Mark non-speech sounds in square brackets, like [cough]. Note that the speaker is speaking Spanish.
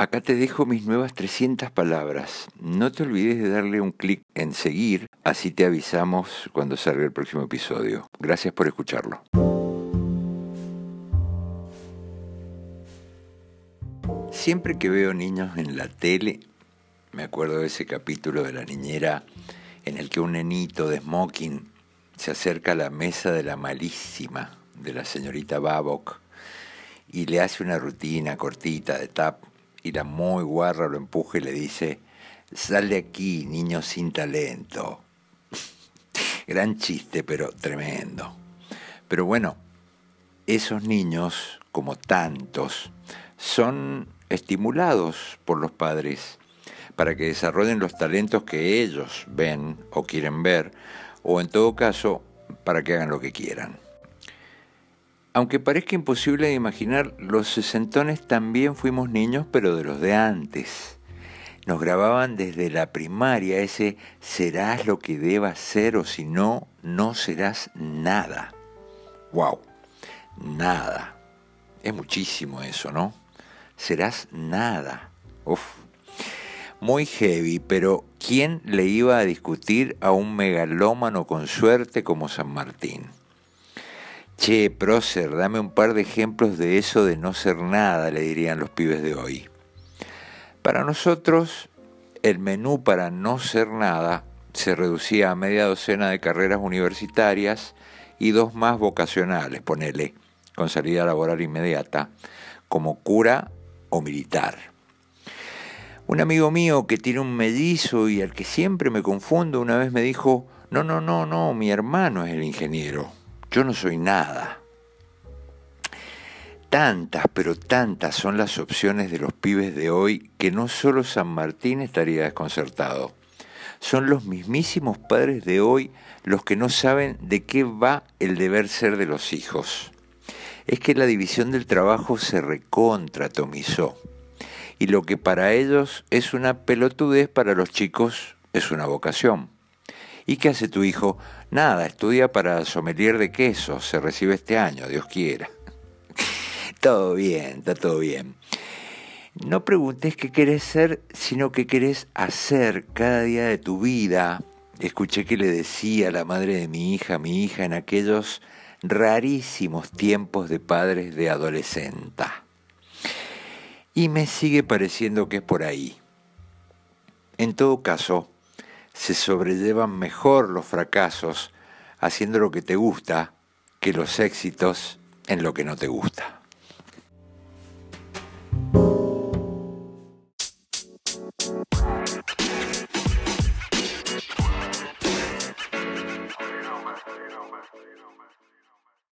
Acá te dejo mis nuevas 300 palabras. No te olvides de darle un clic en seguir, así te avisamos cuando salga el próximo episodio. Gracias por escucharlo. Siempre que veo niños en la tele, me acuerdo de ese capítulo de la niñera en el que un nenito de smoking se acerca a la mesa de la malísima de la señorita Babok y le hace una rutina cortita de tap y la muy guarra lo empuja y le dice, sal de aquí, niño sin talento. [laughs] Gran chiste, pero tremendo. Pero bueno, esos niños, como tantos, son estimulados por los padres para que desarrollen los talentos que ellos ven o quieren ver, o en todo caso, para que hagan lo que quieran. Aunque parezca imposible de imaginar, los sesentones también fuimos niños, pero de los de antes. Nos grababan desde la primaria ese serás lo que debas ser o si no, no serás nada. ¡Wow! Nada. Es muchísimo eso, ¿no? Serás nada. Uf. Muy heavy, pero ¿quién le iba a discutir a un megalómano con suerte como San Martín? Che, prócer, dame un par de ejemplos de eso de no ser nada, le dirían los pibes de hoy. Para nosotros, el menú para no ser nada se reducía a media docena de carreras universitarias y dos más vocacionales, ponele, con salida laboral inmediata, como cura o militar. Un amigo mío que tiene un mellizo y al que siempre me confundo, una vez me dijo, no, no, no, no, mi hermano es el ingeniero yo no soy nada. Tantas, pero tantas son las opciones de los pibes de hoy que no solo San Martín estaría desconcertado. Son los mismísimos padres de hoy los que no saben de qué va el deber ser de los hijos. Es que la división del trabajo se recontratomizó. Y lo que para ellos es una pelotudez, para los chicos es una vocación. ¿Y qué hace tu hijo? Nada, estudia para sommelier de queso, se recibe este año, Dios quiera. [laughs] todo bien, está todo bien. No preguntes qué querés ser, sino qué querés hacer cada día de tu vida. Escuché que le decía la madre de mi hija, mi hija, en aquellos rarísimos tiempos de padres de adolescenta. Y me sigue pareciendo que es por ahí. En todo caso, se sobrellevan mejor los fracasos haciendo lo que te gusta que los éxitos en lo que no te gusta.